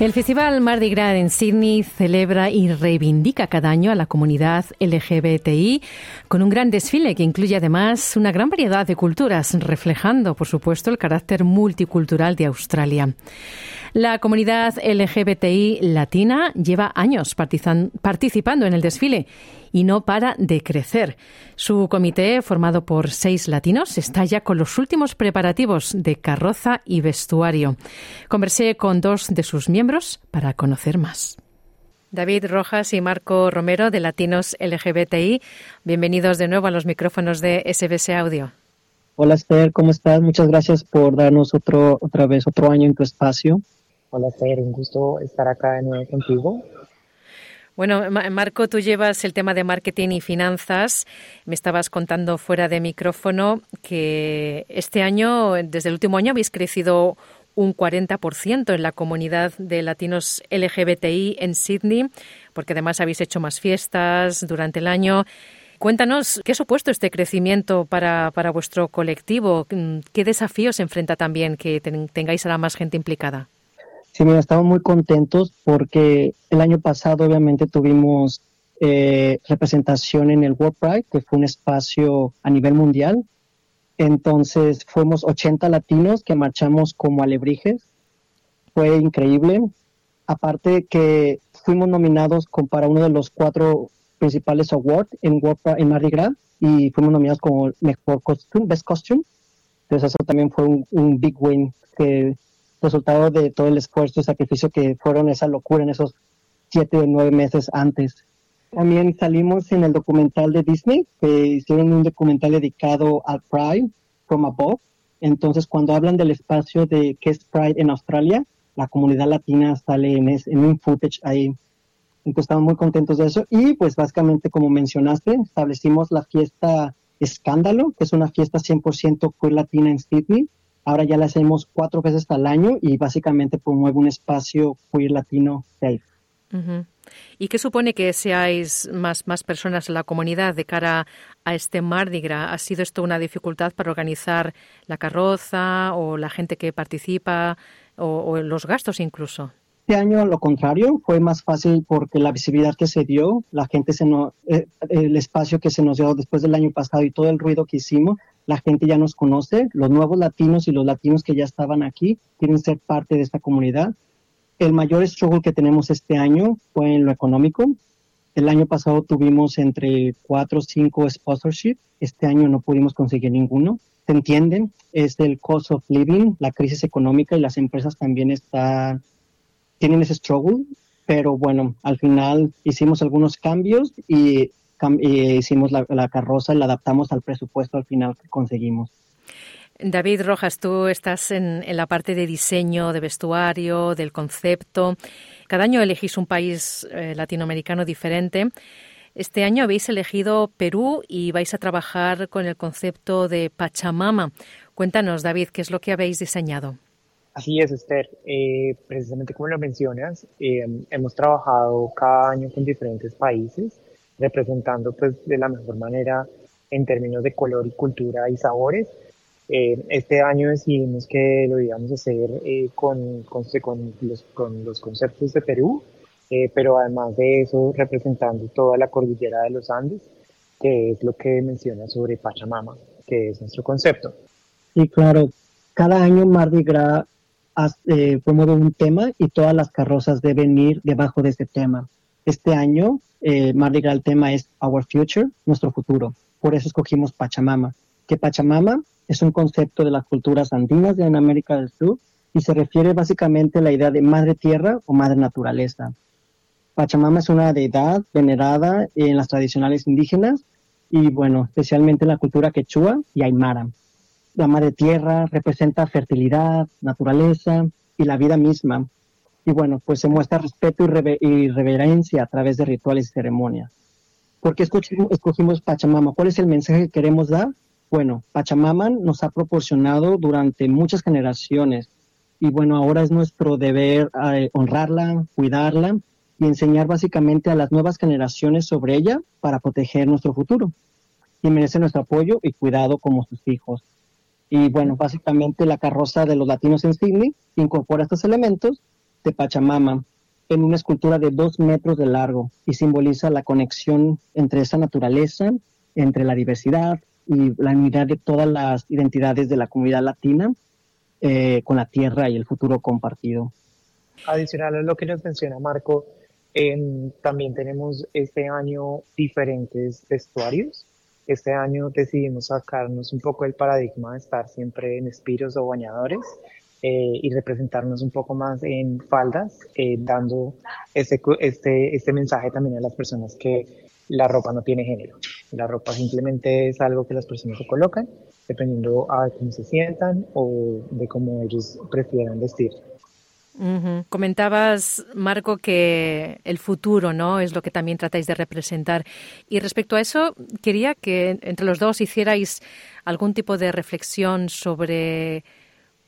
El Festival Mardi Gras en Sydney celebra y reivindica cada año a la comunidad LGBTI con un gran desfile que incluye además una gran variedad de culturas, reflejando, por supuesto, el carácter multicultural de Australia. La comunidad LGBTI latina lleva años participando en el desfile y no para de crecer. Su comité, formado por seis latinos, está ya con los últimos preparativos de carroza y vestuario. Conversé con dos de sus miembros para conocer más. David Rojas y Marco Romero de Latinos LGBTI, bienvenidos de nuevo a los micrófonos de SBS Audio. Hola Esther, ¿cómo estás? Muchas gracias por darnos otro, otra vez otro año en tu espacio. Hola Esther, un gusto estar acá de nuevo contigo. Bueno, Marco, tú llevas el tema de marketing y finanzas. Me estabas contando fuera de micrófono que este año, desde el último año, habéis crecido un 40% en la comunidad de latinos LGBTI en Sydney, porque además habéis hecho más fiestas durante el año. Cuéntanos, ¿qué ha supuesto este crecimiento para, para vuestro colectivo? ¿Qué desafíos enfrenta también que tengáis ahora más gente implicada? Sí, mira, estamos muy contentos porque el año pasado obviamente tuvimos eh, representación en el World Pride, que fue un espacio a nivel mundial. Entonces fuimos 80 latinos que marchamos como alebrijes. Fue increíble. Aparte que fuimos nominados para uno de los cuatro principales awards en, en Mardi Gras y fuimos nominados como mejor costume, best costume. Entonces eso también fue un, big win resultado de todo el esfuerzo y sacrificio que fueron esa locura en esos siete o nueve meses antes. También salimos en el documental de Disney, que hicieron un documental dedicado al Pride from Above. Entonces, cuando hablan del espacio de qué es Pride en Australia, la comunidad latina sale en, en un footage ahí. Entonces, estamos muy contentos de eso. Y, pues, básicamente, como mencionaste, establecimos la fiesta Escándalo, que es una fiesta 100% queer latina en Sydney, Ahora ya la hacemos cuatro veces al año y básicamente promueve un espacio queer latino safe. ¿Y qué supone que seáis más, más personas en la comunidad de cara a este Mardi Gras? ¿Ha sido esto una dificultad para organizar la carroza o la gente que participa o, los gastos incluso? Este año, lo contrario, fue más fácil porque la visibilidad que se dio, la gente se no, eh, el espacio que se nos dio después del año pasado y todo el ruido que hicimos, la gente ya nos conoce, los nuevos latinos y los latinos que ya estaban aquí quieren ser parte de esta comunidad. El mayor struggle que tenemos este año fue en lo económico. El año pasado tuvimos entre cuatro o cinco sponsorships. Este año no pudimos conseguir ninguno. ¿Se entienden? Es el cost of living, la crisis económica y las empresas también están, tienen ese struggle. Pero bueno, al final hicimos algunos cambios y hicimos la, carroza y la adaptamos al presupuesto al final que conseguimos. David Rojas, tú estás en, la parte de diseño, de vestuario, del concepto. Cada año elegís un país eh, latinoamericano diferente. Este año habéis elegido Perú y vais a trabajar con el concepto de Pachamama. Cuéntanos, David, ¿qué es lo que habéis diseñado? Así es, Esther. Eh, precisamente como lo mencionas, eh, hemos trabajado cada año con diferentes países representando pues de la mejor manera en términos de color y cultura y sabores. Eh, este año decidimos que lo íbamos a hacer eh, con, con, los, con, los, conceptos de Perú, eh, pero además de eso representando toda la cordillera de los Andes, que es lo que menciona sobre Pachamama, que es nuestro concepto. Sí, claro. Cada año Mardi Gras promueve un tema y todas las carrozas deben ir debajo de ese tema. Este año, eh, Mardi Gras, el tema es Our Future, nuestro futuro. Por eso escogimos Pachamama, que Pachamama es un concepto de las culturas andinas de América del Sur y se refiere básicamente a la idea de madre tierra o madre naturaleza. Pachamama es una deidad venerada en las tradicionales indígenas y, bueno, especialmente en la cultura quechua y aymara. La madre tierra representa fertilidad, naturaleza y la vida misma, y bueno, pues se muestra respeto y, reverencia a través de rituales y ceremonias. ¿Por qué escogimos, Pachamama? ¿Cuál es el mensaje que queremos dar? Bueno, Pachamama nos ha proporcionado durante muchas generaciones y bueno, ahora es nuestro deber eh, honrarla, cuidarla y enseñar básicamente a las nuevas generaciones sobre ella para proteger nuestro futuro. Y merece nuestro apoyo y cuidado como sus hijos. Y bueno, básicamente la carroza de los latinos en Sydney incorpora estos elementos de Pachamama en una escultura de dos metros de largo y simboliza la conexión entre esa naturaleza, entre la diversidad y la unidad de todas las identidades de la comunidad latina eh, con la tierra y el futuro compartido. Adicional a lo que nos menciona Marco, también tenemos este año diferentes vestuarios. Este año decidimos sacarnos un poco el paradigma de estar siempre en espiros o bañadores eh, y representarnos un poco más en faldas, eh, dando este, este, este mensaje también a las personas que la ropa no tiene género. La ropa simplemente es algo que las personas se colocan dependiendo a cómo se sientan o de cómo ellos prefieran vestir. Comentabas, Marco, que el futuro no es lo que también tratáis de representar. Y respecto a eso, quería que entre los dos hicierais algún tipo de reflexión sobre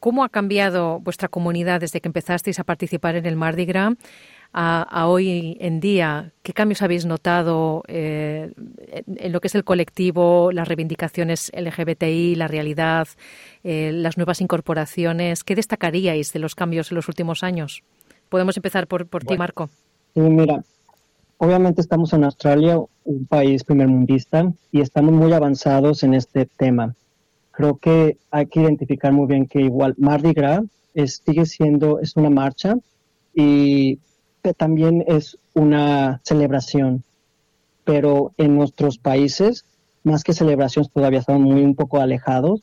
cómo ha cambiado vuestra comunidad desde que empezasteis a participar en el Mardi Gras a, hoy en día? ¿Qué cambios habéis notado eh, en lo que es el colectivo, las reivindicaciones LGBTI, la realidad, eh, las nuevas incorporaciones? ¿Qué destacaríais de los cambios en los últimos años? Podemos empezar por, por ti, Marco. Sí, mira, obviamente estamos en Australia, un país primermundista, y estamos muy avanzados en este tema. Creo que hay que identificar muy bien que igual Mardi Gras es, sigue siendo, es una marcha y también es una celebración, pero en nuestros países, más que celebraciones, todavía estamos muy un poco alejados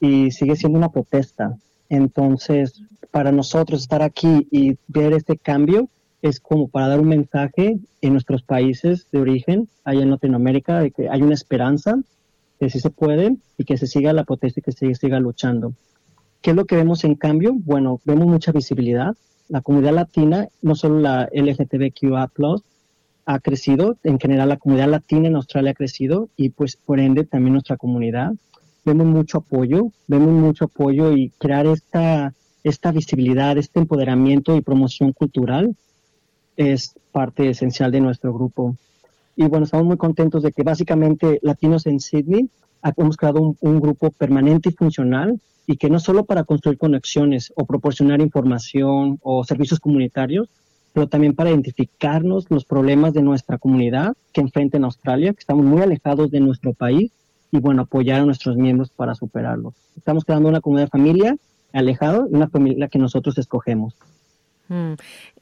y sigue siendo una protesta. Entonces, para nosotros estar aquí y ver este cambio es como para dar un mensaje en nuestros países de origen, allá en Latinoamérica, de que hay una esperanza, que sí se puede y que se siga la protesta y que se siga luchando. ¿Qué es lo que vemos en cambio? Bueno, vemos mucha visibilidad, la comunidad latina, no solo la LGTBQA+, ha crecido, en general la comunidad latina en Australia ha crecido y pues por ende también nuestra comunidad. Vemos mucho apoyo, vemos mucho apoyo y crear esta, esta visibilidad, este empoderamiento y promoción cultural es parte esencial de nuestro grupo. Y bueno, estamos muy contentos de que básicamente Latinos en Sydney hemos creado un grupo permanente y funcional y que no solo para construir conexiones o proporcionar información o servicios comunitarios, pero también para identificarnos los problemas de nuestra comunidad que enfrenta en Australia, que estamos muy alejados de nuestro país y bueno, apoyar a nuestros miembros para superarlos. Estamos creando una comunidad de familia alejado y una familia que nosotros escogemos. Mm.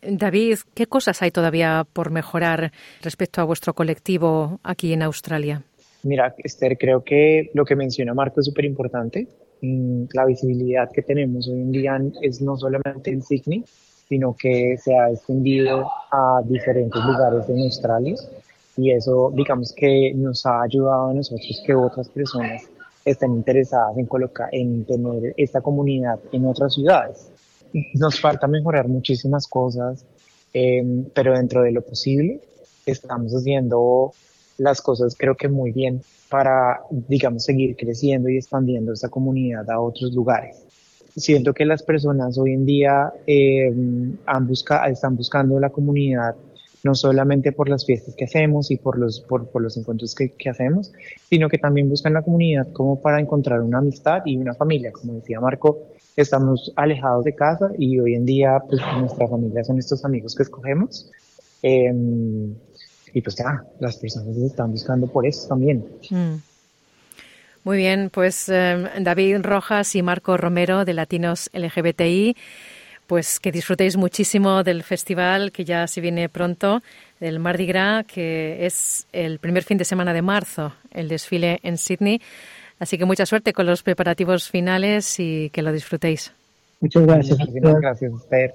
David, ¿qué cosas hay todavía por mejorar respecto a vuestro colectivo aquí en Australia? Mira, Esther, creo que lo que menciona Marco es súper importante. Mm, la visibilidad que tenemos hoy en día es no solamente en Sydney, sino que se ha extendido a diferentes lugares en Australia y eso digamos que nos ha ayudado a nosotros que otras personas estén interesadas en colocar, en tener esta comunidad en otras ciudades. Nos falta mejorar muchísimas cosas, em, pero dentro de lo posible estamos haciendo las cosas creo que muy bien para, digamos, seguir creciendo y expandiendo esta comunidad a otros lugares. Siento que las personas hoy en día eh, están buscando la comunidad no solamente por las fiestas que hacemos y por los, por, los encuentros que, hacemos, sino que también buscan la comunidad como para encontrar una amistad y una familia. Como decía Marco, estamos alejados de casa y hoy en día pues, nuestra familia son estos amigos que escogemos. Eh, y pues ya, las personas se están buscando por eso también. Mm. Muy bien, pues eh, David Rojas y Marco Romero de Latinos LGBTI, pues que disfrutéis muchísimo del festival que ya se viene pronto, del Mardi Gras, que es el primer fin de semana de marzo, el desfile en Sydney. Así que mucha suerte con los preparativos finales y que lo disfrutéis. Muchas gracias. Muchas gracias, Esther.